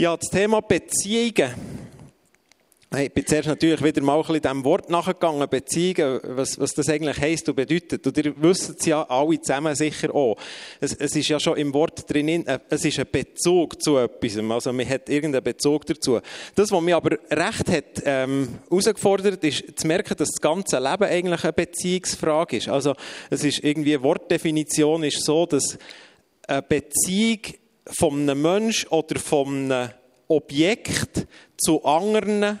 Ja, das Thema Beziehungen. Ich bin zuerst natürlich wieder mal ein bisschen dem Wort nachgegangen, Beziehungen, was, was das eigentlich heisst und bedeutet. Und ihr wisst es ja alle zusammen sicher auch. Es, es ist ja schon im Wort drin, äh, es ist ein Bezug zu etwas. Also man hat irgendeinen Bezug dazu. Das, was mich aber recht hat ähm, herausgefordert, ist zu merken, dass das ganze Leben eigentlich eine Beziehungsfrage ist. Also es ist irgendwie, Wortdefinition ist so, dass eine Beziehung von einem Mensch oder von einem Objekt zu anderen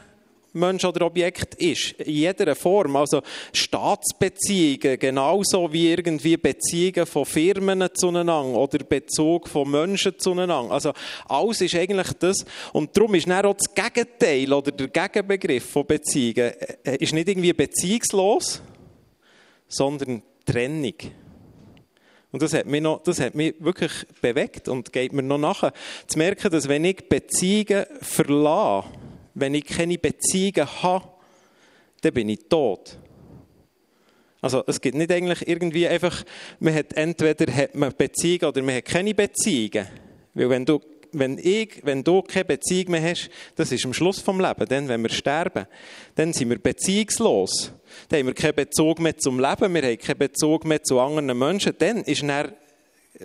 Mensch oder Objekt ist. In jeder Form. Also Staatsbeziehungen, genauso wie irgendwie Beziehungen von Firmen zueinander oder Bezug von Menschen zueinander. Also alles ist eigentlich das. Und darum ist dann auch das Gegenteil oder der Gegenbegriff von Beziehungen äh, ist nicht irgendwie beziehungslos, sondern Trennung. Und das hat mich, noch, das hat mich wirklich bewegt und geht mir noch nachher. Zu merken, dass wenn ich Beziehungen verlasse, wenn ich keine Beziehungen habe, dann bin ich tot. Also es gibt nicht eigentlich irgendwie einfach, man hat entweder hat man Beziehungen oder man hat keine Beziehungen. Weil wenn du, wenn ich, wenn du keine Beziehung mehr hast, das ist am Schluss vom Leben, dann, wenn wir sterben, dann sind wir beziehungslos. Dann haben wir keinen Bezug mehr zum Leben, wir haben keinen Bezug mehr zu anderen Menschen. Dann ist dann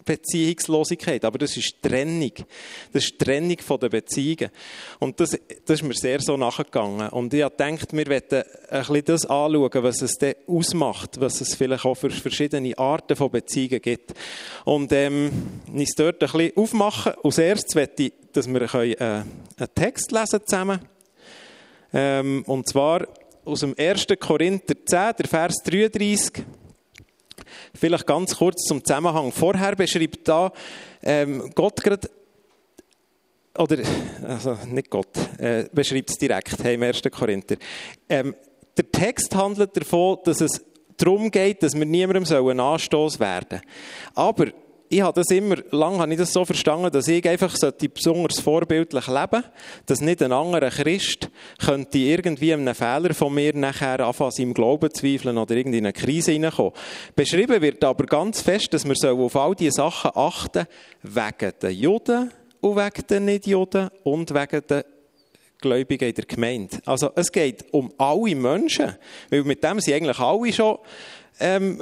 Beziehungslosigkeit, aber das ist Trennung. Das ist Trennung von den Beziehungen. Und das, das ist mir sehr so nachgegangen. Und ich habe gedacht, wir wollen ein bisschen das anschauen, was es denn ausmacht, was es vielleicht auch für verschiedene Arten von Beziehungen gibt. Und ähm, uns dort ein bisschen aufmachen. Als erstes möchte ich, dass wir einen, äh, einen Text lesen zusammen. Ähm, und zwar aus dem 1. Korinther 10, der Vers 33. Vielleicht ganz kurz zum Zusammenhang. Vorher beschreibt da ähm, Gott gerade, oder, also nicht Gott, äh, beschreibt es direkt, hey, im 1. Korinther. Ähm, der Text handelt davon, dass es darum geht, dass wir niemandem einen Anstoß werden Aber ich habe das immer, lange habe ich das so verstanden, dass ich einfach besonders vorbildlich leben sollte, dass nicht ein anderer Christ könnte irgendwie einen Fehler von mir nachher anfangen, im Glauben zweifeln oder in eine Krise hineinkommen. Beschrieben wird aber ganz fest, dass wir auf all diese Sachen achten, wegen den Juden und wegen den Nicht-Juden und wegen den Gläubigen in der Gemeinde. Also es geht um alle Menschen, weil mit dem sind eigentlich alle schon ähm,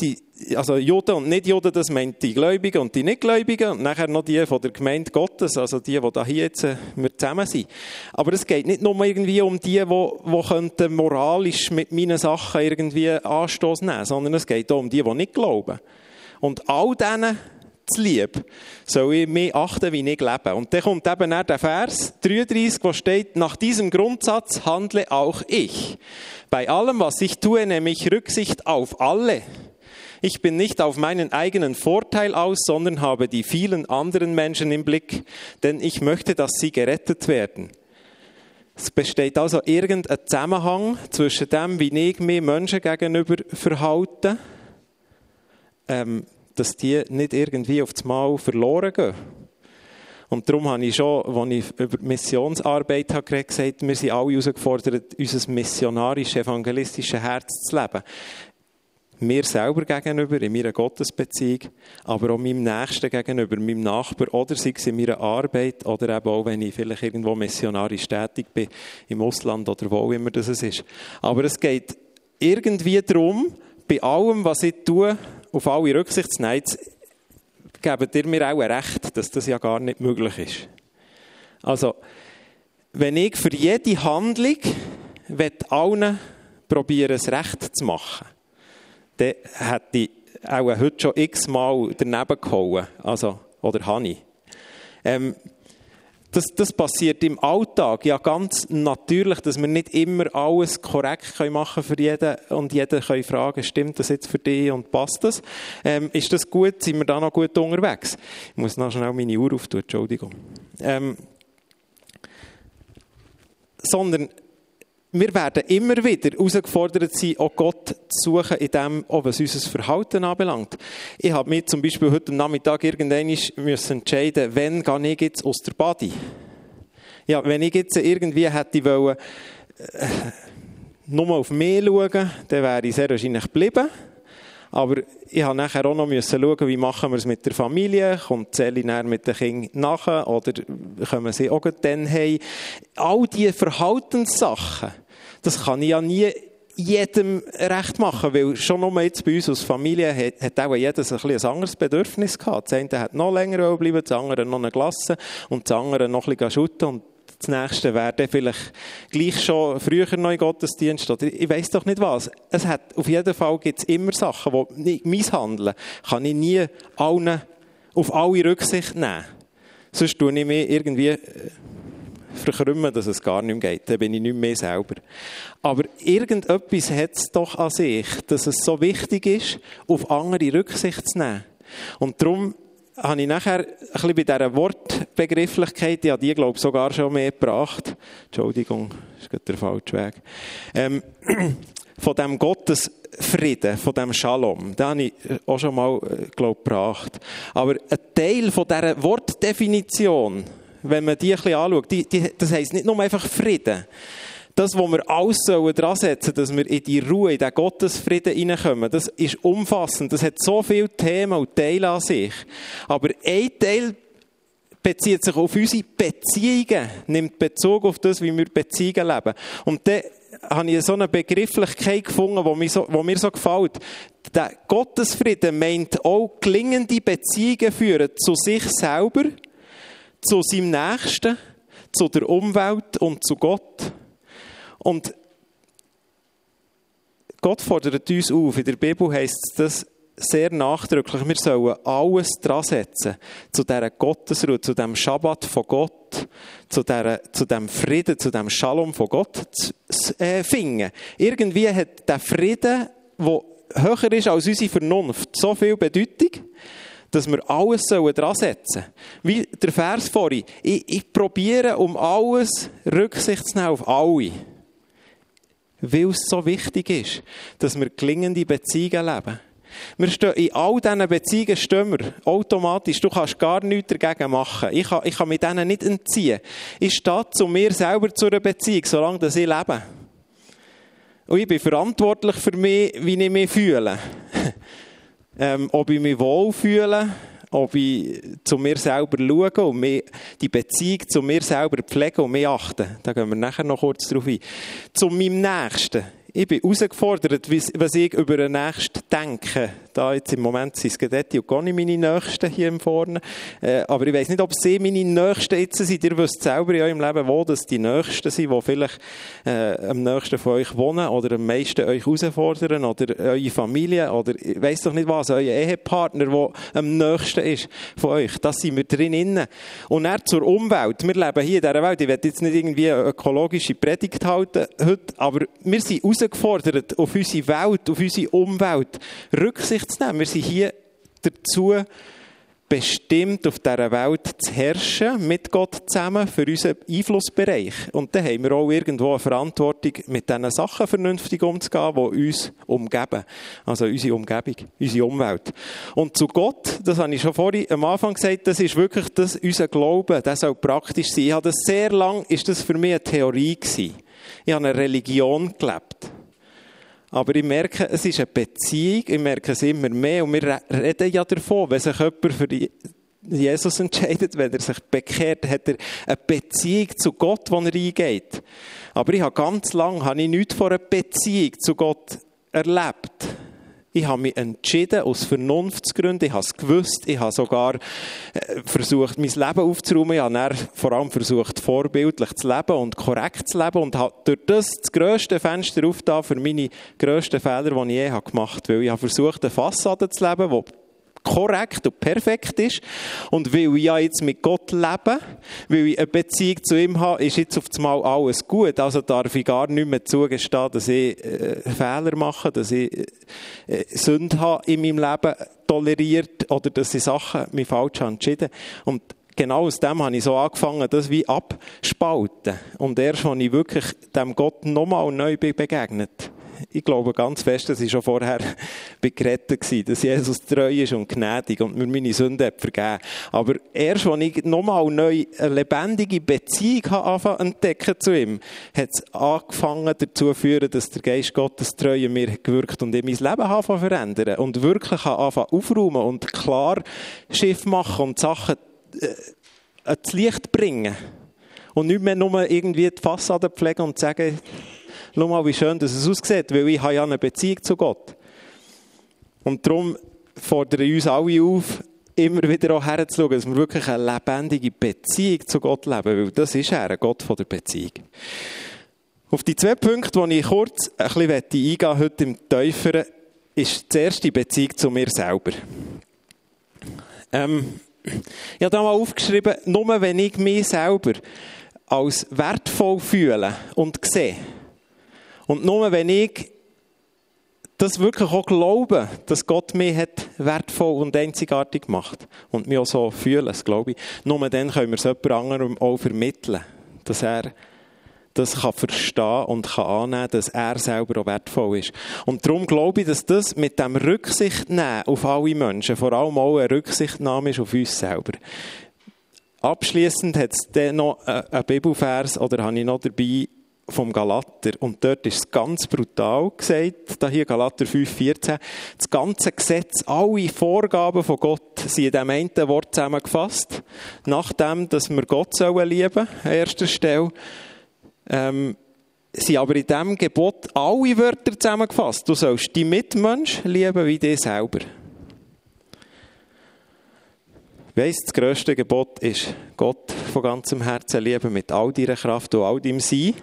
die, also Juden und Nicht-Juden, das meint die Gläubigen und die Nichtgläubigen und nachher noch die von der Gemeinde Gottes, also die, die da hier jetzt äh, wir zusammen sind. Aber es geht nicht nur irgendwie um die, die, die könnten moralisch mit meinen Sachen irgendwie Anstoß nehmen, sondern es geht auch um die, die nicht glauben. Und all denen zu lieb, soll ich mich achten, wie ich lebe. Und dann kommt eben der Vers 33, wo steht, nach diesem Grundsatz handle auch ich. Bei allem, was ich tue, nehme ich Rücksicht auf alle. Ich bin nicht auf meinen eigenen Vorteil aus, sondern habe die vielen anderen Menschen im Blick, denn ich möchte, dass sie gerettet werden. Es besteht also irgendein Zusammenhang zwischen dem, wie ich mich Menschen gegenüber verhalte, ähm, dass die nicht irgendwie auf das Mal verloren gehen. Und darum habe ich schon, als ich über die Missionsarbeit habe gesagt, wir sind alle herausgefordert, unser missionarisches, evangelistisches Herz zu leben. Mir selber gegenüber, in meiner Gottesbeziehung, aber auch meinem Nächsten gegenüber, meinem Nachbar, oder sei es in meiner Arbeit, oder eben auch, wenn ich vielleicht irgendwo missionarisch tätig bin, im Ausland oder wo immer das ist. Aber es geht irgendwie darum, bei allem, was ich tue, auf alle Rücksicht zu nehmen, gebt ihr mir auch recht, dass das ja gar nicht möglich ist. Also, wenn ich für jede Handlung allen probieren, es recht zu machen, dann hätte ich auch heute schon x-mal daneben gehauen. Also, oder habe ich. Ähm, das, das passiert im Alltag ja ganz natürlich, dass wir nicht immer alles korrekt machen können für jeden und jeder kann fragen, stimmt das jetzt für dich und passt das? Ähm, ist das gut? Sind wir da noch gut unterwegs? Ich muss noch schnell meine Uhr auftun, Entschuldigung. Ähm, sondern wir werden immer wieder herausgefordert sein, auch Gott zu suchen, in dem, auch was unser Verhalten anbelangt. Ich habe mir zum Beispiel heute Nachmittag irgendwann müssen entscheiden, wann gehe ich jetzt aus der Body. Ja, wenn ich jetzt irgendwie hätte wollen, äh, nur auf mich schauen, dann wäre ich sehr wahrscheinlich geblieben. Aber ich habe nachher auch noch müssen schauen, wie machen wir es mit der Familie, kommt Sally näher mit den Kindern nachher oder kommen sie auch dann heim. All diese Verhaltenssachen, das kann ich ja nie jedem recht machen, weil schon nur jetzt bei uns als Familie hat, hat auch jedes ein, ein anderes Bedürfnis gehabt. Das eine hat noch länger bleiben, das andere noch eine Glasse und das andere noch ein bisschen schütten und das nächste wäre dann vielleicht gleich schon früher noch in Gottesdienst oder ich weiß doch nicht was. Es hat, auf jeden Fall gibt es immer Sachen, die misshandeln. Kann ich nie allen, auf alle Rücksicht nehmen. Sonst tue ich mich irgendwie äh, verkrümmen, dass es gar nicht mehr geht. Dann bin ich nicht mehr selber. Aber irgendetwas hat es doch an sich, dass es so wichtig ist, auf andere Rücksicht zu nehmen. Und darum habe ich nachher ein bisschen bei dieser Wortbegrifflichkeit, die die, glaube ich, sogar schon mehr gebracht. Entschuldigung, das ist der falsche Weg. Ähm, von dem Gottesfrieden, von dem Shalom, den habe ich auch schon mal, äh, glaube ich, gebracht. Aber ein Teil von dieser Wortdefinition, wenn man die ein bisschen anschaut, die, die, das heisst nicht nur einfach Frieden, das, was wir alles dran setzen dass wir in die Ruhe, in den Gottesfrieden hineinkommen, das ist umfassend. Das hat so viele Themen und Teile an sich. Aber ein Teil bezieht sich auf unsere Beziehungen, nimmt Bezug auf das, wie wir Beziehungen leben. Und dann habe ich so eine Begrifflichkeit gefunden, die mir so, die mir so gefällt. Der Gottesfrieden meint auch gelingende Beziehungen führen zu sich selber, zu seinem Nächsten, zu der Umwelt und zu Gott. Und Gott fordert uns auf, in der Bibel heißt das sehr nachdrücklich, wir sollen alles dran setzen, zu dieser Gottesruhe, zu dem Schabbat von Gott, zu, dieser, zu dem Frieden, zu dem Shalom von Gott zu äh, finden. Irgendwie hat der Frieden, der höher ist als unsere Vernunft, so viel Bedeutung, dass wir alles dran setzen sollen. Wie der Vers vorhin. Ich, ich probiere, um alles Rücksicht zu nehmen auf alle weil es so wichtig ist, dass wir gelingende Beziehungen leben. Wir stehen, in all diesen Beziehungen stehen wir automatisch. Du kannst gar nichts dagegen machen. Ich kann, ich kann mit denen nicht entziehen. Ich stehe zu mir selber zu einer Beziehung, solange ich lebe. Und ich bin verantwortlich für mich, wie ich mich fühle. Ähm, ob ich mich wohlfühle, ob ich zu mir selber schaue und mich, die Beziehung zu mir selber pflege und mich achte. Da gehen wir nachher noch kurz drauf ein. Zu meinem Nächsten. Ich bin herausgefordert, was ich über den Nächsten denke. Da jetzt im Moment sind es Gedetti und gar nicht meine Nächsten hier vorne. Äh, aber ich weiß nicht, ob sie meine Nächsten jetzt sind. Ihr wisst selber in eurem Leben, wo das die Nächsten sind, die vielleicht äh, am nächsten von euch wohnen oder am meisten euch herausfordern oder eure Familie oder ich weiß doch nicht was, euer Ehepartner, der am nächsten ist von euch. Das sind wir drin innen. Und dann zur Umwelt. Wir leben hier in dieser Welt. Ich werde jetzt nicht irgendwie eine ökologische Predigt halten heute, aber wir sind herausgefordert, auf unsere Welt, auf unsere Umwelt Rücksicht zu nehmen. Wir sind hier dazu bestimmt, auf dieser Welt zu herrschen, mit Gott zusammen, für unseren Einflussbereich. Und dann haben wir auch irgendwo eine Verantwortung, mit diesen Sachen vernünftig umzugehen, die uns umgeben. Also unsere Umgebung, unsere Umwelt. Und zu Gott, das habe ich schon vorhin am Anfang gesagt, das ist wirklich das, unser Glaube, das soll praktisch sein. Ich habe das sehr lang, ist das für mich eine Theorie gewesen. Ich habe eine Religion gelebt. Aber ich merke, es ist eine Beziehung, ich merke es immer mehr und wir reden ja davon, wenn sich jemand für Jesus entscheidet, wenn er sich bekehrt, hat er eine Beziehung zu Gott, die er eingeht. Aber ich habe ganz lange habe ich nichts von einer Beziehung zu Gott erlebt. Ich habe mich entschieden, aus Vernunftsgründen. Ich habe es gewusst. Ich habe sogar äh, versucht, mein Leben aufzuräumen. Ich habe vor allem versucht, vorbildlich zu leben und korrekt zu leben und habe durch das das grösste Fenster aufgetan für meine grössten Fehler, die ich je gemacht habe. Weil ich habe versucht, eine Fassade zu leben, die korrekt und perfekt ist. Und weil ich ja jetzt mit Gott lebe, weil ich eine Beziehung zu ihm habe, ist jetzt auf einmal alles gut. Also darf ich gar nicht mehr zugestehen, dass ich äh, Fehler mache, dass ich äh, Sünde habe in meinem Leben toleriert oder dass ich Sachen mich falsch entschieden Und genau aus dem habe ich so angefangen, das wie abspalten. Und erst, als ich wirklich dem Gott nochmal neu bin begegnet, ich glaube ganz fest, dass ich schon vorher gerettet war, dass Jesus treu ist und gnädig und mir meine Sünden hat vergeben. Aber erst, als ich nochmal neu eine lebendige Beziehung habe entdecken zu ihm, hat es angefangen dazu zu führen, dass der Geist Gottes treu in mir gewirkt und in mein Leben anfangen verändern und wirklich anfangen aufräumen und klar Schiff machen und Sachen äh, ans Licht bringen. Und nicht mehr nur irgendwie die Fassade pflegen und sagen, schau mal, wie schön dass es aussieht, weil ich habe ja eine Beziehung zu Gott. Und darum fordere ich uns alle auf, immer wieder auch herzuschauen, dass wir wirklich eine lebendige Beziehung zu Gott leben, weil das ist er, ein Gott von der Beziehung. Auf die zwei Punkte, die ich kurz ein bisschen eingehen möchte, heute im Täuferen, ist die erste Beziehung zu mir selber. Ähm, ich habe da mal aufgeschrieben, nur wenn ich mich selber als wertvoll fühle und sehe, und nur wenn ich das wirklich auch glaube, dass Gott mich hat wertvoll und einzigartig gemacht und mich auch so fühlen, das glaube ich, nur dann können wir es jemand anderem auch vermitteln, dass er das kann verstehen und kann annehmen, dass er selber auch wertvoll ist. Und darum glaube ich, dass das mit dem Rücksicht nehmen auf alle Menschen, vor allem auch eine Rücksichtnahme ist auf uns selber. Abschließend hat es dann noch einen Bibelvers, oder habe ich noch dabei, vom Galater. Und dort ist es ganz brutal gesagt, da hier Galater 5,14. Das ganze Gesetz, alle Vorgaben von Gott sind in diesem einen Wort zusammengefasst. Nachdem, dass wir Gott sollen lieben, an erster Stelle, ähm, sind aber in diesem Gebot alle Wörter zusammengefasst. Du sollst die Mitmensch lieben wie dich selber. Weiss, das grösste Gebot ist, Gott von ganzem Herzen lieben, mit all deiner Kraft und all deinem Sein.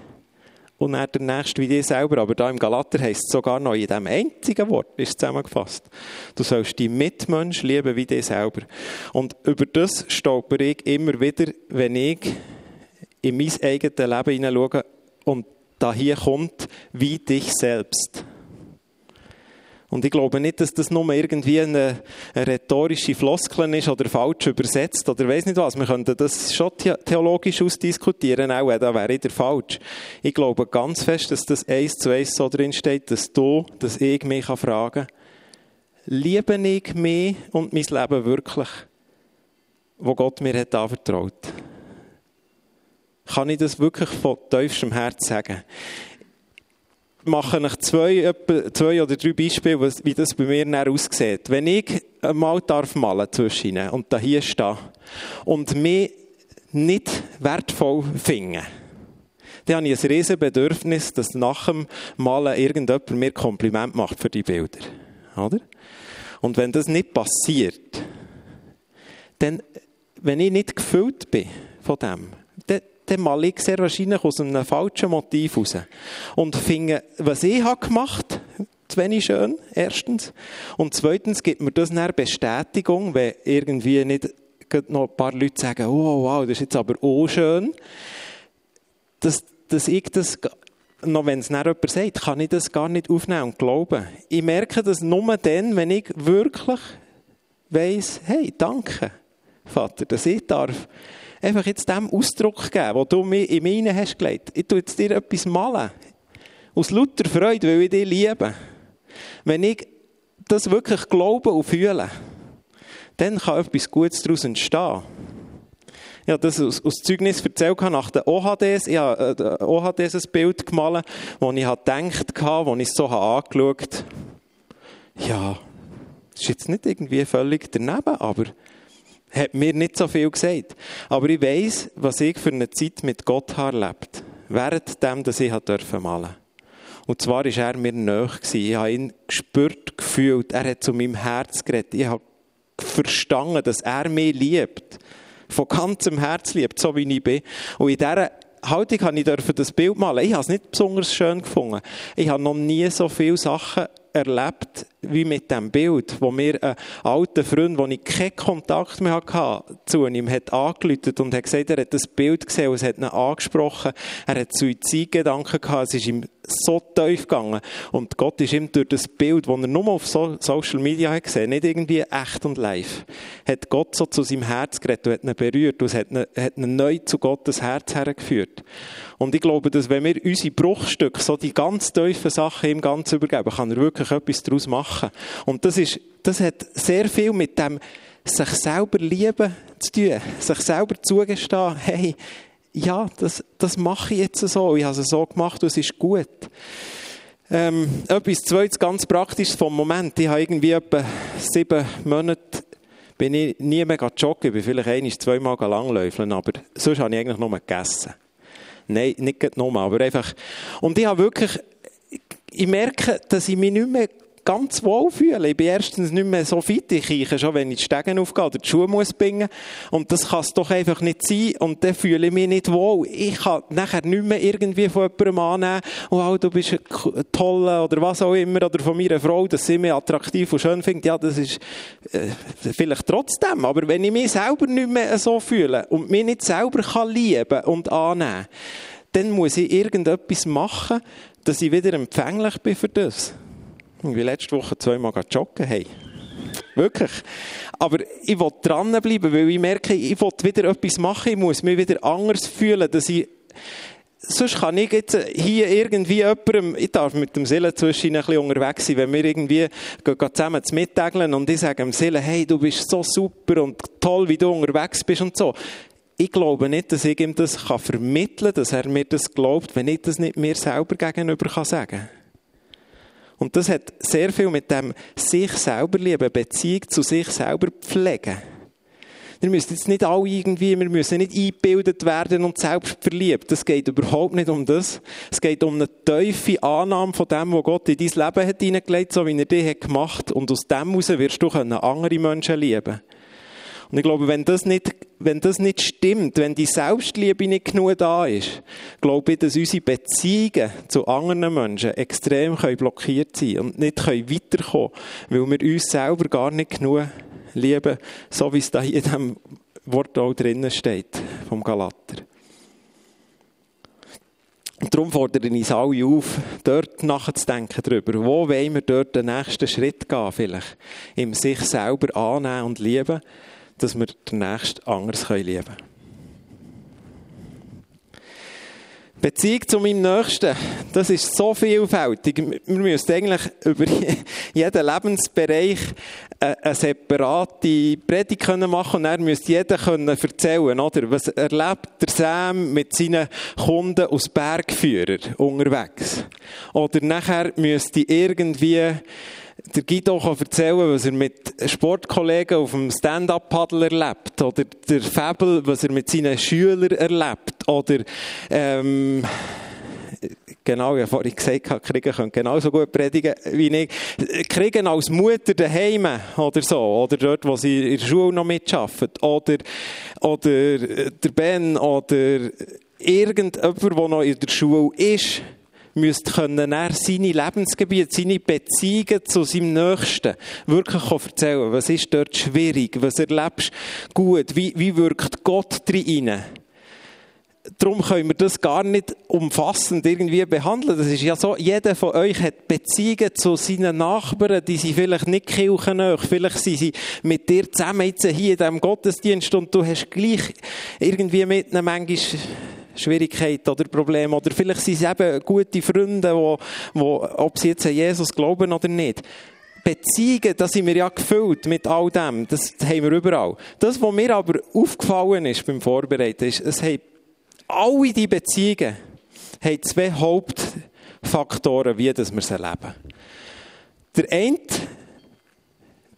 Und er der Nächste wie dich selber. Aber da im Galater heisst es sogar noch in diesem einzigen Wort ist zusammengefasst. Du sollst die Mitmensch lieben wie dich selber. Und über das stolper ich immer wieder, wenn ich in mein eigenes Leben hineinschaue und da hier kommt, wie dich selbst. Und ich glaube nicht, dass das nur irgendwie eine, eine rhetorische Floskel ist oder falsch übersetzt oder weiß nicht was. Wir könnten das schon theologisch ausdiskutieren, auch da wäre ich der falsch. Ich glaube ganz fest, dass das eins zu eins so drin steht, dass du, dass ich mich fragen kann, liebe ich mich und mein Leben wirklich, wo Gott mir hat anvertraut? Kann ich das wirklich von tiefstem Herz sagen? Mache ich zwei, zwei oder drei Beispiele, wie das bei mir dann aussieht. Wenn ich mal darf malen zwischen ihnen und da hier stehe und mich nicht wertvoll finde, dann habe ich ein riesen Bedürfnis, dass nach dem Malen irgendjemand mir Kompliment macht für die Bilder. Oder? Und wenn das nicht passiert, dann, wenn ich nicht gefüllt bin von dem, dann, male ich sehr wahrscheinlich aus einem falschen Motiv raus. Und finde, was ich habe gemacht zu wenig schön, erstens. Und zweitens gibt mir das eine Bestätigung, wenn irgendwie nicht noch ein paar Leute sagen, oh, wow, das ist jetzt aber auch schön, dass, dass ich das, noch wenn es dann jemand sagt, kann ich das gar nicht aufnehmen und glauben. Ich merke das nur dann, wenn ich wirklich weiss, hey, danke, Vater, dass ich darf einfach jetzt dem Ausdruck geben, den du mir in meine hast gelegt. Ich tue jetzt dir etwas malen. Aus lauter Freude, weil ich dich liebe. Wenn ich das wirklich glaube und fühle, dann kann etwas Gutes daraus entstehen. Ich habe das aus, aus Zeugnis erzählt nach den OHDs. Ich habe äh, OHDs ein Bild gemalt, wo ich gedacht habe, wo ich es so angeschaut habe. Ja, das ist jetzt nicht irgendwie völlig daneben, aber hat mir nicht so viel gesagt. Aber ich weiß, was ich für eine Zeit mit Gott habe erlebt. Während dem, dass ich dürfen malen. Und zwar war er mir nahe. Ich habe ihn gespürt, gefühlt. Er hat zu meinem Herz geredet. Ich habe verstanden, dass er mich liebt. Von ganzem Herz liebt, so wie ich bin. Und in dieser Haltung habe ich das Bild malen. Ich habe es nicht besonders schön gefunden. Ich habe noch nie so viele Sachen erlebt wie mit dem Bild, wo mir ein alter Freund, wo ich keinen Kontakt mehr hatte, zu ihm hat angeläutet und hat gesagt, er hat das Bild gesehen und es hat ihn angesprochen. Er hat Suizidgedanken gehabt, es ist ihm so tief gegangen. Und Gott ist ihm durch das Bild, das er nur auf Social Media hat gesehen, nicht irgendwie echt und live, hat Gott so zu seinem Herz geredet und hat ihn berührt und hat ihn, hat ihn neu zu Gottes Herz hergeführt. Und ich glaube, dass wenn wir unsere Bruchstücke, so die ganz tiefen Sachen ihm ganz übergeben, kann er wirklich etwas daraus machen. Und das ist, das hat sehr viel mit dem, sich selber lieben zu tun, sich selber zugestehen, hey, ja, das, das mache ich jetzt so, ich habe es so gemacht und es ist gut. Ähm, etwas zweites ganz praktisches vom Moment. Ich habe irgendwie etwa sieben Monate bin ich nie mehr joggen, ich bin vielleicht ein, zweimal langläufeln, aber sonst habe ich eigentlich nur gegessen. Nein, nicht nur, aber einfach. Und ich habe wirklich, ich merke, dass ich mich nicht mehr ganz wohl fühlen. Ich bin erstens nicht mehr so fit. Ich kriege schon, wenn ich die Stegen aufgehe oder die Schuhe muss bringen. Und das kann es doch einfach nicht sein. Und dann fühle ich mich nicht wohl. Ich kann nachher nicht mehr irgendwie von jemandem annehmen, oh, du bist toller oder was auch immer, oder von meiner Frau, dass sie mich attraktiv und schön findet. Ja, das ist äh, vielleicht trotzdem. Aber wenn ich mich selber nicht mehr so fühle und mich nicht selber kann lieben und annehmen, dann muss ich irgendetwas machen, dass ich wieder empfänglich bin für das. Wie letzte Woche zweimal joggen. Hey. Wirklich. Aber ich will dranbleiben, weil ich merke, ich will wieder etwas machen, ich muss mich wieder anders fühlen, dass ich sonst kann ich jetzt hier irgendwie jemandem, ich darf mit dem Seelen zwischen ein bisschen unterwegs sein, wenn wir irgendwie zusammen zu mittageln und ich sage dem Seelen, hey, du bist so super und toll, wie du unterwegs bist und so. Ich glaube nicht, dass ich ihm das vermitteln kann, dass er mir das glaubt, wenn ich das nicht mir selber gegenüber sagen kann. Und das hat sehr viel mit dem sich selber lieben, Beziehung zu sich selber pflegen. Wir müssen jetzt nicht alle irgendwie, wir müssen nicht eingebildet werden und selbst verliebt. Das geht überhaupt nicht um das. Es geht um eine tiefe Annahme von dem, was Gott in dein Leben hat hineingelegt, so wie er dich hat. Und aus dem heraus wirst du andere Menschen lieben können. Und ich glaube, wenn das nicht, wenn das nicht stimmt, wenn die Selbstliebe nicht genug da ist, glaube ich, dass unsere Beziehungen zu anderen Menschen extrem blockiert sein können und nicht weiterkommen können, weil wir uns selber gar nicht genug lieben, so wie es da in diesem Wort auch drinnen steht, vom Galater. Und darum fordere ich uns alle auf, dort nachzudenken darüber, wo wollen wir dort den nächsten Schritt gehen, vielleicht, im sich selber annehmen und lieben, dass wir den Nächsten anders lieben können. Beziehung zu meinem Nächsten, das ist so vielfältig. Wir müssen eigentlich über jeden Lebensbereich eine separate Predigt machen und dann müsste jeder erzählen, oder? Was erlebt der Sam mit seinen Kunden aus Bergführer unterwegs? Oder nachher müsste irgendwie der Guido kann erzählen, was er mit Sportkollegen auf dem Stand-Up-Paddle erlebt. Oder der Fabel, was er mit seinen Schülern erlebt. Oder, ähm, genau, ich habe vorhin gesagt, Kriegen können genauso gut predigen wie ich. Kriegen als Mutter daheim oder so. Oder dort, wo sie in der Schule noch mitarbeiten. Oder, oder der Ben oder irgendjemand, der noch in der Schule ist müsste können er seine Lebensgebiete, seine Beziehungen zu seinem Nächsten wirklich erzählen. Was ist dort schwierig? Was erlebst du gut? Wie, wie wirkt Gott drin? Darum können wir das gar nicht umfassend irgendwie behandeln. Das ist ja so, jeder von euch hat Beziehungen zu seinen Nachbarn, die sind vielleicht nicht kirchennah, vielleicht sind sie mit dir zusammen jetzt hier in diesem Gottesdienst und du hast gleich irgendwie mit einem manchmal Schwierigkeiten oder Probleme. Oder vielleicht sind es eben gute Freunde, wo, wo, ob sie jetzt an Jesus glauben oder nicht. Beziehungen, da sind wir ja gefüllt mit all dem. Das haben wir überall. Das, was mir aber aufgefallen ist beim Vorbereiten, ist, es haben alle die Beziehungen haben zwei Hauptfaktoren, wie das wir sie erleben. Der eine,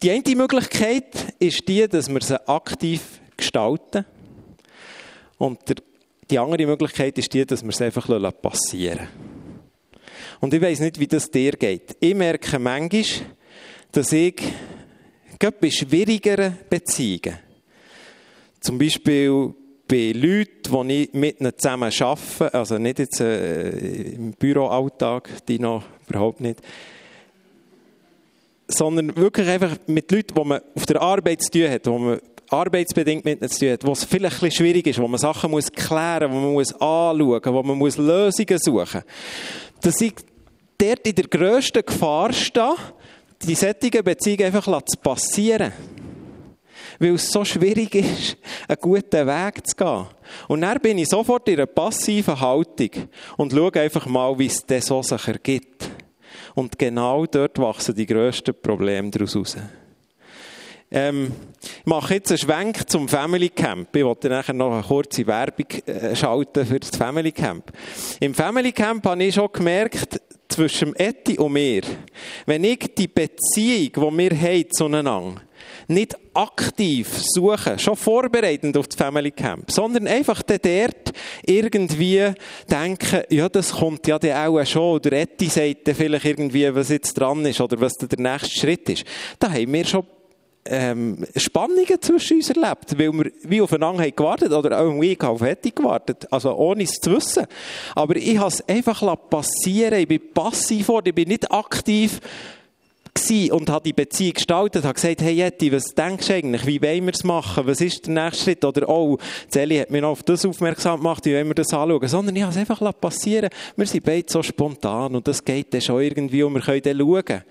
die eine Möglichkeit ist die, dass wir sie aktiv gestalten. Und der die andere Möglichkeit ist die, dass wir es einfach passieren lassen. Und ich weiß nicht, wie das dir geht. Ich merke manchmal, dass ich gerade bei schwierigeren Beziehungen, zum Beispiel bei Leuten, die ich mit ihnen zusammen arbeite, also nicht jetzt äh, im Büroalltag, die noch überhaupt nicht, sondern wirklich einfach mit Leuten, die man auf der Arbeit zu tun hat, wo man arbeitsbedingt mit zu tun wo es vielleicht ein schwierig ist, wo man Sachen muss klären muss, wo man muss anschauen muss, wo man muss Lösungen suchen muss, dass ich dort in der grössten Gefahr stehe, die sättige Beziehung einfach zu passieren. Weil es so schwierig ist, einen guten Weg zu gehen. Und dann bin ich sofort in einer passiven Haltung und schaue einfach mal, wie es das so sich ergibt. Und genau dort wachsen die grössten Probleme daraus heraus. Ähm, ich mache jetzt einen Schwenk zum Family Camp. Ich wollte nachher noch eine kurze Werbung äh, schalten für das Family Camp. Im Family Camp habe ich schon gemerkt, zwischen Eti und mir, wenn ich die Beziehung, die wir haben zueinander, nicht aktiv suche, schon vorbereitend auf das Family Camp, sondern einfach dort irgendwie denken, ja, das kommt ja dann auch schon, oder Eti sagt dann vielleicht irgendwie, was jetzt dran ist, oder was der nächste Schritt ist. Da haben wir schon ähm, Spannungen zwischen uns erlebt, weil wir wie aufeinander haben gewartet oder auch ich auf hätte gewartet, also ohne es zu wissen. Aber ich habe es einfach passieren. Ich bin passiv geworden, ich bin nicht aktiv und habe die Beziehung gestaltet, habe gesagt, hey Jetti, was denkst du eigentlich, wie wollen wir es machen, was ist der nächste Schritt, oder oh, Zeli hat mir noch auf das aufmerksam gemacht, wie wollen wir das anschauen, sondern ich habe es einfach passieren. Wir sind beide so spontan und das geht dann schon irgendwie und wir können dann schauen.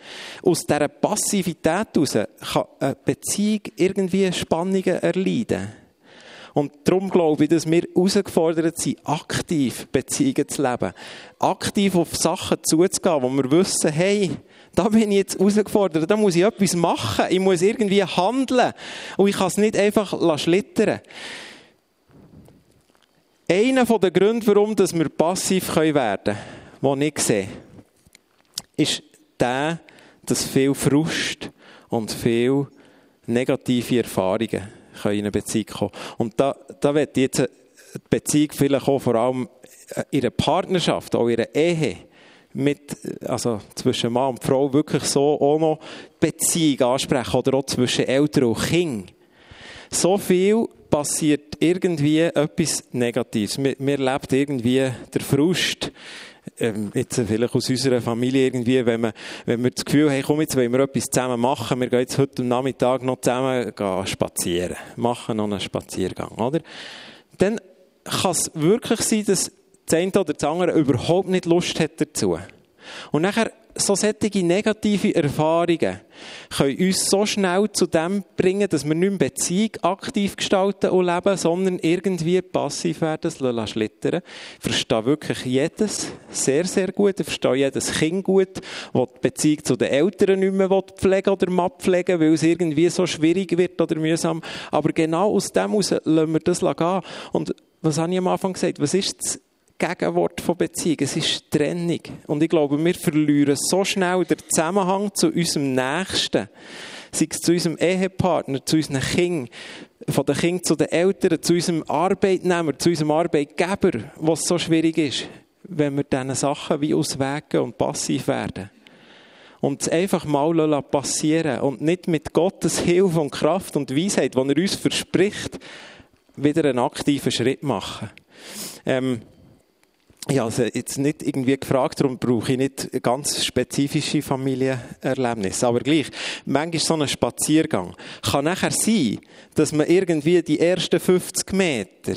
Aus dieser Passivität heraus kann eine Beziehung irgendwie Spannungen erleiden. Und darum glaube ich, dass wir herausgefordert sind, aktiv Beziehungen zu leben. Aktiv auf Sachen zuzugehen, wo wir wissen, hey, da bin ich jetzt herausgefordert, da muss ich etwas machen, ich muss irgendwie handeln und ich kann es nicht einfach schlittern. Einer der Gründe, warum wir passiv werden können, den ich sehe, ist der, dass viel Frust und viel negative Erfahrungen in eine Beziehung kommen. Und da, da wird jetzt die Beziehung vielleicht auch vor allem in einer Partnerschaft, auch in einer Ehe, mit, also zwischen Mann und Frau wirklich so auch noch Beziehung ansprechen oder auch zwischen Eltern und Kind. So viel passiert irgendwie etwas Negatives. Wir, wir lebt irgendwie der Frust. Ähm, jetzt vielleicht aus unserer Familie irgendwie, wenn, man, wenn wir das Gefühl haben, komm, jetzt wollen wir etwas zusammen machen, wir gehen jetzt heute Nachmittag noch zusammen spazieren. Machen noch einen Spaziergang, oder? Dann kann es wirklich sein, dass das eine oder das andere überhaupt nicht Lust hat dazu. Und nachher, so solche negative Erfahrungen können uns so schnell zu dem bringen, dass wir nicht mehr Beziehung aktiv gestalten und leben, sondern irgendwie passiv werden, es schlittern. Ich verstehe wirklich jedes sehr, sehr gut. Ich verstehe jedes Kind gut, das die Beziehung zu den Eltern nicht mehr pflegen oder abpflegen weil es irgendwie so schwierig wird oder mühsam. Aber genau aus dem heraus lassen wir das gehen. Und was habe ich am Anfang gesagt? Was ist das Gegenwort von Beziehung. Es ist Trennung. Und ich glaube, wir verlieren so schnell den Zusammenhang zu unserem Nächsten. Sei es zu unserem Ehepartner, zu unseren Kindern, von den Kindern zu den Eltern, zu unserem Arbeitnehmer, zu unserem Arbeitgeber, was so schwierig ist, wenn wir diesen Sachen wie auswägen und passiv werden. Und es einfach mal passieren und nicht mit Gottes Hilfe und Kraft und Weisheit, die er uns verspricht, wieder einen aktiven Schritt machen. Ähm, ich habe also jetzt nicht irgendwie gefragt, darum brauche ich nicht ganz spezifische Familienerlebnisse. Aber gleich, manchmal so ein Spaziergang kann nachher sein, dass man irgendwie die ersten 50 Meter,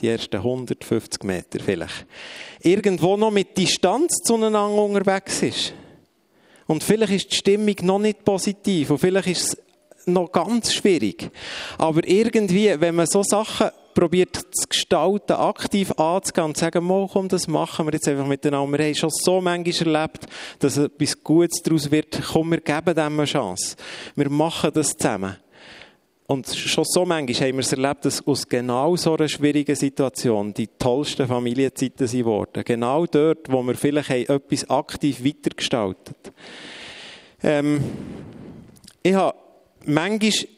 die ersten 150 Meter vielleicht, irgendwo noch mit Distanz zueinander unterwegs ist. Und vielleicht ist die Stimmung noch nicht positiv und vielleicht ist es noch ganz schwierig. Aber irgendwie, wenn man so Sachen probiert zu gestalten, aktiv anzugehen und zu sagen, mal, komm, das machen wir jetzt einfach miteinander. Wir haben schon so manchmal erlebt, dass etwas Gutes daraus wird. Komm, wir geben dem eine Chance. Wir machen das zusammen. Und schon so manchmal haben wir es erlebt, dass aus genau so einer schwierigen Situation die tollsten Familienzeiten sind geworden. Genau dort, wo wir vielleicht haben etwas aktiv weitergestaltet. Ähm, ich habe manchmal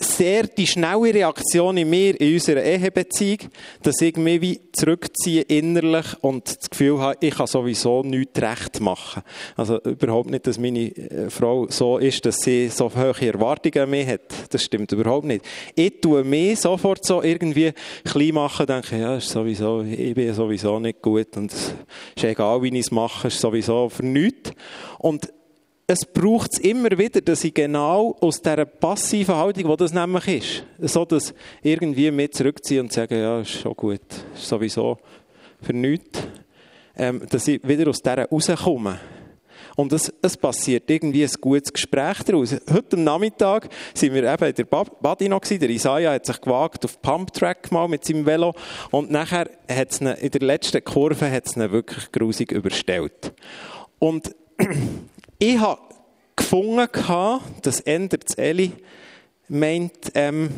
sehr die schnelle Reaktion in mir, in unserer Ehebeziehung, dass ich mich wie zurückziehe innerlich und das Gefühl habe, ich kann sowieso nichts recht machen. Also überhaupt nicht, dass meine äh, Frau so ist, dass sie so hohe Erwartungen an mich hat. Das stimmt überhaupt nicht. Ich tue mich sofort so irgendwie klein machen, denke, ja, ist sowieso, ich bin sowieso nicht gut und es ist egal, wie ich es mache, ist sowieso für nichts. Und es braucht es immer wieder, dass ich genau aus dieser passiven Haltung, die das nämlich ist, so dass irgendwie mit zurückziehe und sage, ja, ist schon gut, ist sowieso für nichts, ähm, dass ich wieder aus dieser rauskomme. Und es, es passiert irgendwie ein gutes Gespräch daraus. Heute am Nachmittag sind wir eben in der Badi noch gewesen. Der Isaiah hat sich gewagt auf Pumptrack mal mit seinem Velo. Und nachher hat es in der letzten Kurve hat es ihn wirklich grusig überstellt. Und ich habe gefunden, dass Ender Eli meint, ähm,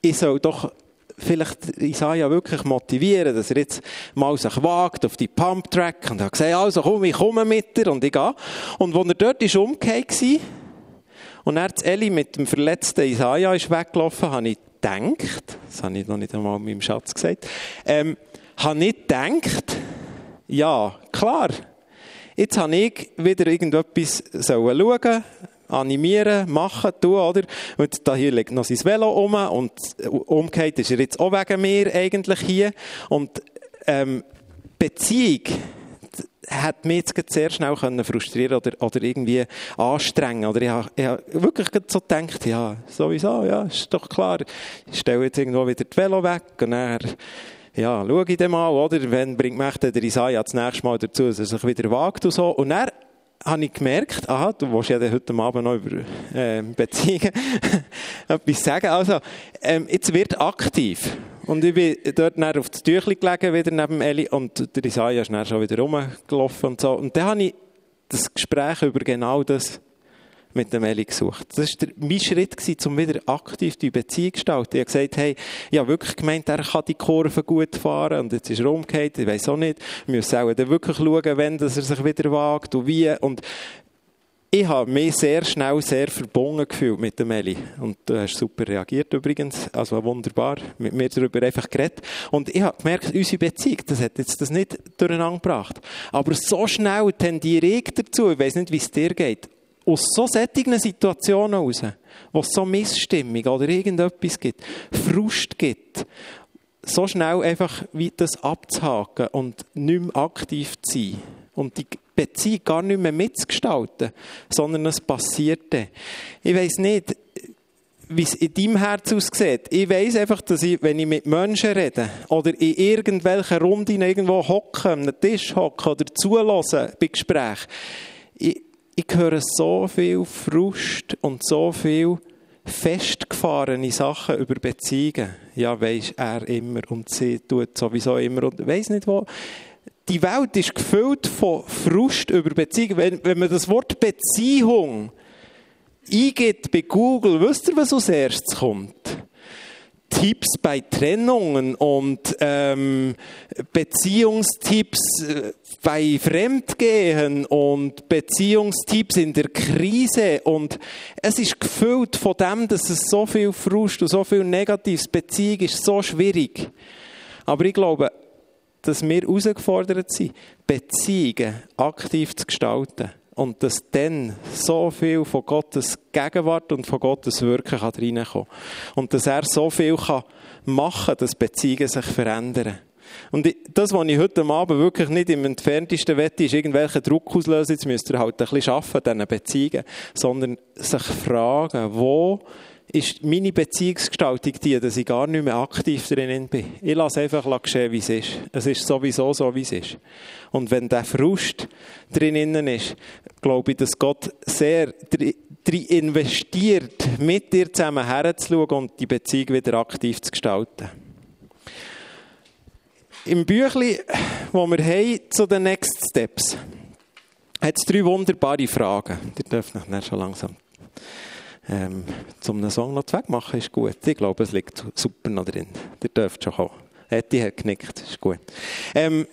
ich soll doch vielleicht Isaiah wirklich motivieren, dass er jetzt mal sich wagt auf die Pump-Track und er hat gesagt, also komm, ich komme mit dir und ich gehe. Und als er dort ist umgekehrt war und er Eli mit dem verletzten Isaiah ist weggelaufen, habe ich gedacht, das habe ich noch nicht einmal meinem Schatz gesagt, ähm, habe ich gedacht, ja, klar, jetzt habe ich wieder irgendetwas schauen animieren, machen, tun, oder? Und da hier liegt noch sein Velo um und umgekehrt ist er jetzt auch wegen mir eigentlich hier. Und ähm, Beziehung hat mich jetzt sehr schnell frustrieren oder, oder irgendwie anstrengen. Oder ich habe, ich habe wirklich so gedacht, ja, sowieso, ja, ist doch klar. Ich stelle jetzt irgendwo wieder das Velo weg und dann ja, schau ich dann mal, oder? Wenn bringt mich der Isaiah das nächste Mal dazu, dass er sich wieder wagt und so. Und dann habe ich gemerkt, aha, du willst ja heute Abend noch über äh, Beziehungen etwas sagen. Also, ähm, jetzt wird aktiv. Und ich bin dort dann auf das Tüchli gelegen, wieder neben Eli, und der Isaiah ist dann schon wieder rumgelaufen und so. Und dann habe ich das Gespräch über genau das mit dem Eli gesucht. Das war mein Schritt, um wieder aktiv die Beziehung zu gestalten. Ich habe gesagt, hey, ich habe wirklich gemeint, er kann die Kurve gut fahren und jetzt ist er umgekehrt, ich weiß auch nicht. Wir müssen auch dann wirklich schauen, wenn er sich wieder wagt und wie. Und ich habe mich sehr schnell sehr verbunden gefühlt mit dem Eli. Und du hast super reagiert übrigens. Also wunderbar. Mit mir darüber einfach geredet. Und ich habe gemerkt, unsere Beziehung, das hat jetzt das nicht durcheinander gebracht. Aber so schnell tendiere ich dazu, ich weiß nicht, wie es dir geht, aus so sättigen Situationen heraus, wo es so Missstimmung oder irgendetwas gibt, Frust gibt, so schnell einfach wie das abzuhaken und nicht mehr aktiv zu sein und die Beziehung gar nicht mehr mitzugestalten, sondern es passierte. Ich weiß nicht, wie es in deinem Herz aussieht. Ich weiß einfach, dass ich, wenn ich mit Menschen rede oder in irgendwelchen Runden irgendwo hocke, einem Tisch hocke oder zulasse bei Gesprächen, ich höre so viel Frust und so viel festgefahrene Sachen über Beziehungen. Ja, weisst er immer und sie tut sowieso immer und weiss nicht wo. Die Welt ist gefüllt von Frust über Beziehungen. Wenn, wenn man das Wort Beziehung eingibt bei Google, wisst ihr, was als erstes kommt? Tipps bei Trennungen und ähm, Beziehungstipps äh, bei Fremdgehen und Beziehungstipps in der Krise und es ist gefüllt von dem, dass es so viel Frust und so viel Negatives, Beziehung ist so schwierig. Aber ich glaube, dass wir herausgefordert sind, Beziehungen aktiv zu gestalten und dass dann so viel von Gottes Gegenwart und von Gottes Wirken kann reinkommen. Und dass er so viel kann machen kann, dass Beziehungen sich verändern. Und das, was ich heute Abend wirklich nicht im entferntesten wette, ist irgendwelchen Druck auslösen, jetzt müsst ihr halt ein bisschen arbeiten, diesen Beziehungen, sondern sich fragen, wo ist meine Beziehungsgestaltung die, dass ich gar nicht mehr aktiv drin bin. Ich lasse einfach geschehen, wie es ist. Es ist sowieso so, wie es ist. Und wenn der Frust drin ist, glaube ich, dass Gott sehr drin investiert, mit dir zusammen herzuschauen und die Beziehung wieder aktiv zu gestalten. Im Büchlein, wo wir haben, zu den Next Steps, hat es drei wunderbare Fragen. Ihr dürft noch schon langsam ähm, zum einen Song noch wegmachen, ist gut. Ich glaube, es liegt super noch drin. Ihr dürft schon kommen. Etty hat genickt, ist gut. Ähm,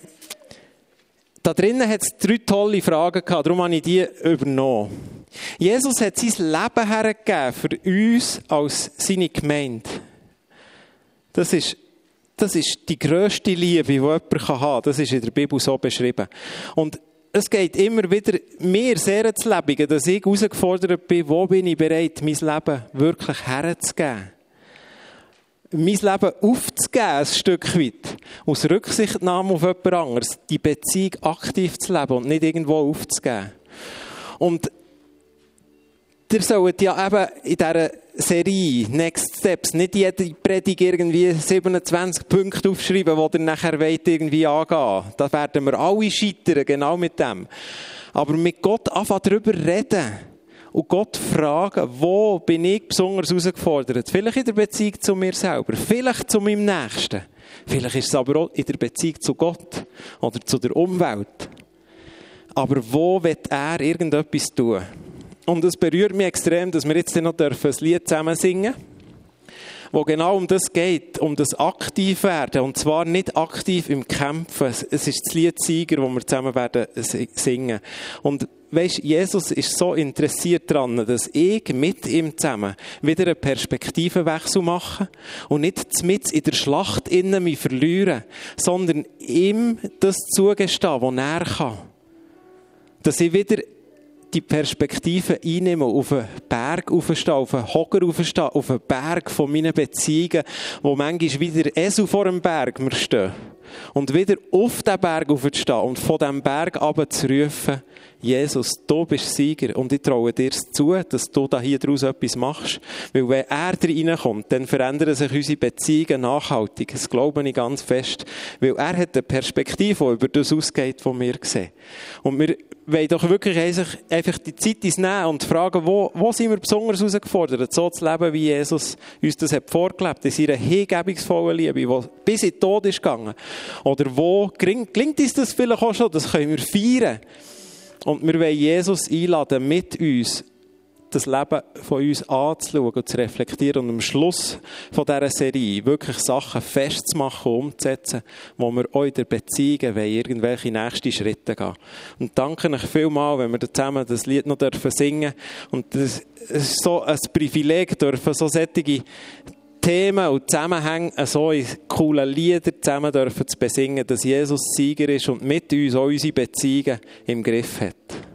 da drinnen hat es drei tolle Fragen gehabt, darum habe ich die übernommen. Jesus hat sein Leben hergegeben für uns als seine Gemeinde. Das ist, das ist die grösste Liebe, die jemand haben kann. Das ist in der Bibel so beschrieben. Und es geht immer wieder mir sehr ins Leben, dass ich herausgefordert bin, wo bin ich bereit, mein Leben wirklich herzugeben. Mein Leben aufzugeben, ein Stück weit. Aus Rücksichtnahme auf jemand anderes. Die Beziehung aktiv zu leben und nicht irgendwo aufzugeben. Und ihr sollt ja eben in dieser Serie, Next Steps, nicht jede Predigt irgendwie 27 Punkte aufschreiben, die ihr nachher wollt, irgendwie angehen Da werden wir alle scheitern, genau mit dem. Aber mit Gott einfach darüber reden und Gott fragen, wo bin ich besonders herausgefordert? Vielleicht in der Beziehung zu mir selber, vielleicht zu meinem Nächsten. Vielleicht ist es aber auch in der Beziehung zu Gott oder zu der Umwelt. Aber wo wird er irgendetwas tun? Und es berührt mich extrem, dass wir jetzt noch ein Lied zusammen singen dürfen wo genau um das geht, um das aktiv werden. Und zwar nicht aktiv im Kämpfen. Es ist das Lied Sieger, wo wir zusammen werden singen. Und weisst, Jesus ist so interessiert daran, dass ich mit ihm zusammen wieder einen Perspektivenwechsel mache und nicht mit in der Schlacht innen mich verlieren, sondern ihm das zugestehen, was er kann. Dass ich wieder die Perspektive einnehmen, auf einen Berg aufstehen, auf einen Hocker aufstehen, auf einen Berg von meinen Beziehungen, wo manchmal wieder Esel vor dem Berg wir stehen. Und wieder auf den Berg aufzustehen und von diesem Berg zu rufen, Jesus, du bist Sieger und ich traue dir zu, dass du da hier draus etwas machst. Weil wenn er reinkommt, dann verändern sich unsere Beziehungen nachhaltig. Das glaube ich ganz fest. Weil er hat eine Perspektive, die über das ausgeht, was wir sehen. Und wir wollen doch wirklich einfach die Zeit nehmen und fragen, wo, wo sind wir besonders herausgefordert, so zu leben, wie Jesus uns das hat vorgelebt, in seiner hingebungsvollen Liebe, die bis in den Tod ist gegangen. Oder wo klingt, klingt uns das vielleicht auch schon, das können wir feiern. Und wir wollen Jesus einladen, mit uns das Leben von uns anzuschauen und zu reflektieren und am Schluss von dieser Serie wirklich Sachen festzumachen und umzusetzen, wo wir auch in der Beziehung wollen, irgendwelche nächsten Schritte gehen. Und danke euch vielmals, wenn wir zusammen das Lied noch singen dürfen. Und es ist so ein Privileg, dürfen so solche Themen und Zusammenhänge so in coolen Lieder zusammen dürfen zu besingen, dass Jesus Sieger ist und mit uns auch unsere Beziehungen im Griff hat.